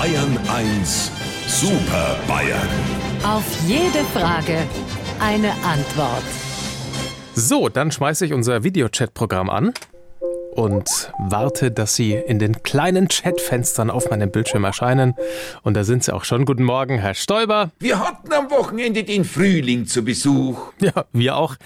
Bayern 1 Super Bayern. Auf jede Frage eine Antwort. So, dann schmeiße ich unser Videochat-Programm an und warte, dass Sie in den kleinen Chatfenstern auf meinem Bildschirm erscheinen. Und da sind Sie auch schon. Guten Morgen, Herr Stoiber. Wir hatten am Wochenende den Frühling zu Besuch. Ja, wir auch.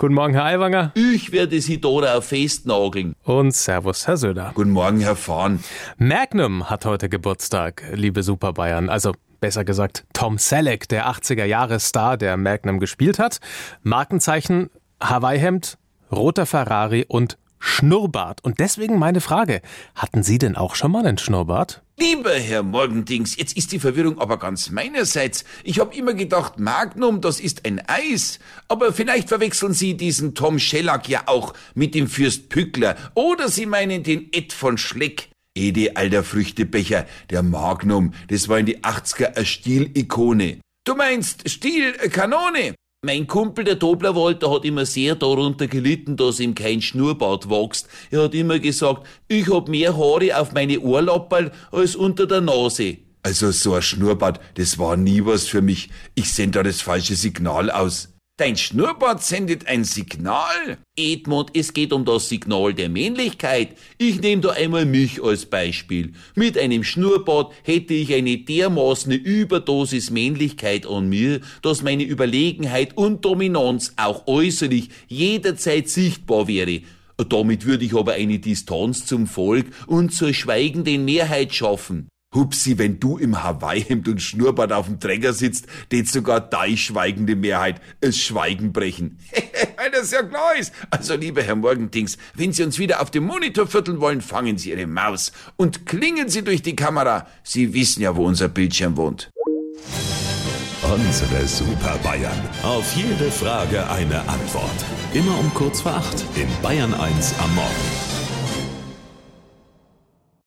Guten Morgen, Herr Aiwanger. Ich werde Sie darauf festnageln. Und Servus, Herr Söder. Guten Morgen, Herr Fahn. Magnum hat heute Geburtstag, liebe Super Bayern. Also besser gesagt Tom Selleck, der 80er-Jahre-Star, der Magnum gespielt hat. Markenzeichen Hawaii-Hemd, roter Ferrari und Schnurrbart. Und deswegen meine Frage, hatten Sie denn auch schon mal einen Schnurrbart? Lieber Herr Morgendings, jetzt ist die Verwirrung aber ganz meinerseits. Ich habe immer gedacht, Magnum, das ist ein Eis. Aber vielleicht verwechseln Sie diesen Tom Shellac ja auch mit dem Fürst Pückler. Oder Sie meinen den Ed von Schleck. Ede, alter Früchtebecher, der Magnum, das war in die 80er eine Stilikone. Du meinst Stilkanone? Mein Kumpel, der Doblerwalter, hat immer sehr darunter gelitten, dass ihm kein Schnurrbart wächst. Er hat immer gesagt, ich hab mehr Haare auf meine Ohrlapperl als unter der Nase. Also so ein Schnurrbart, das war nie was für mich. Ich sende da das falsche Signal aus. Dein Schnurrbart sendet ein Signal? Edmund, es geht um das Signal der Männlichkeit. Ich nehme da einmal mich als Beispiel. Mit einem Schnurrbart hätte ich eine dermaßene Überdosis Männlichkeit an mir, dass meine Überlegenheit und Dominanz auch äußerlich jederzeit sichtbar wäre. Damit würde ich aber eine Distanz zum Volk und zur schweigenden Mehrheit schaffen. Hupsi, wenn du im Hawaii-Hemd und Schnurrbart auf dem Träger sitzt, tät sogar deine schweigende Mehrheit es Schweigen brechen. Weil das ja klar ist. Also, lieber Herr Morgendings, wenn Sie uns wieder auf dem Monitor vierteln wollen, fangen Sie Ihre Maus und klingen Sie durch die Kamera. Sie wissen ja, wo unser Bildschirm wohnt. Unsere Super Bayern. Auf jede Frage eine Antwort. Immer um kurz vor acht in Bayern 1 am Morgen.